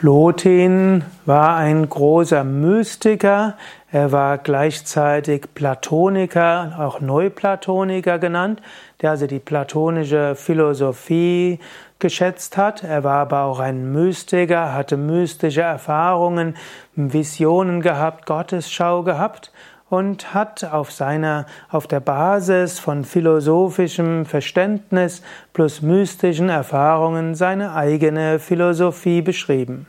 Plotin war ein großer Mystiker, er war gleichzeitig Platoniker, auch Neuplatoniker genannt, der also die platonische Philosophie geschätzt hat. Er war aber auch ein Mystiker, hatte mystische Erfahrungen, Visionen gehabt, Gottesschau gehabt und hat auf seiner, auf der Basis von philosophischem Verständnis plus mystischen Erfahrungen seine eigene Philosophie beschrieben.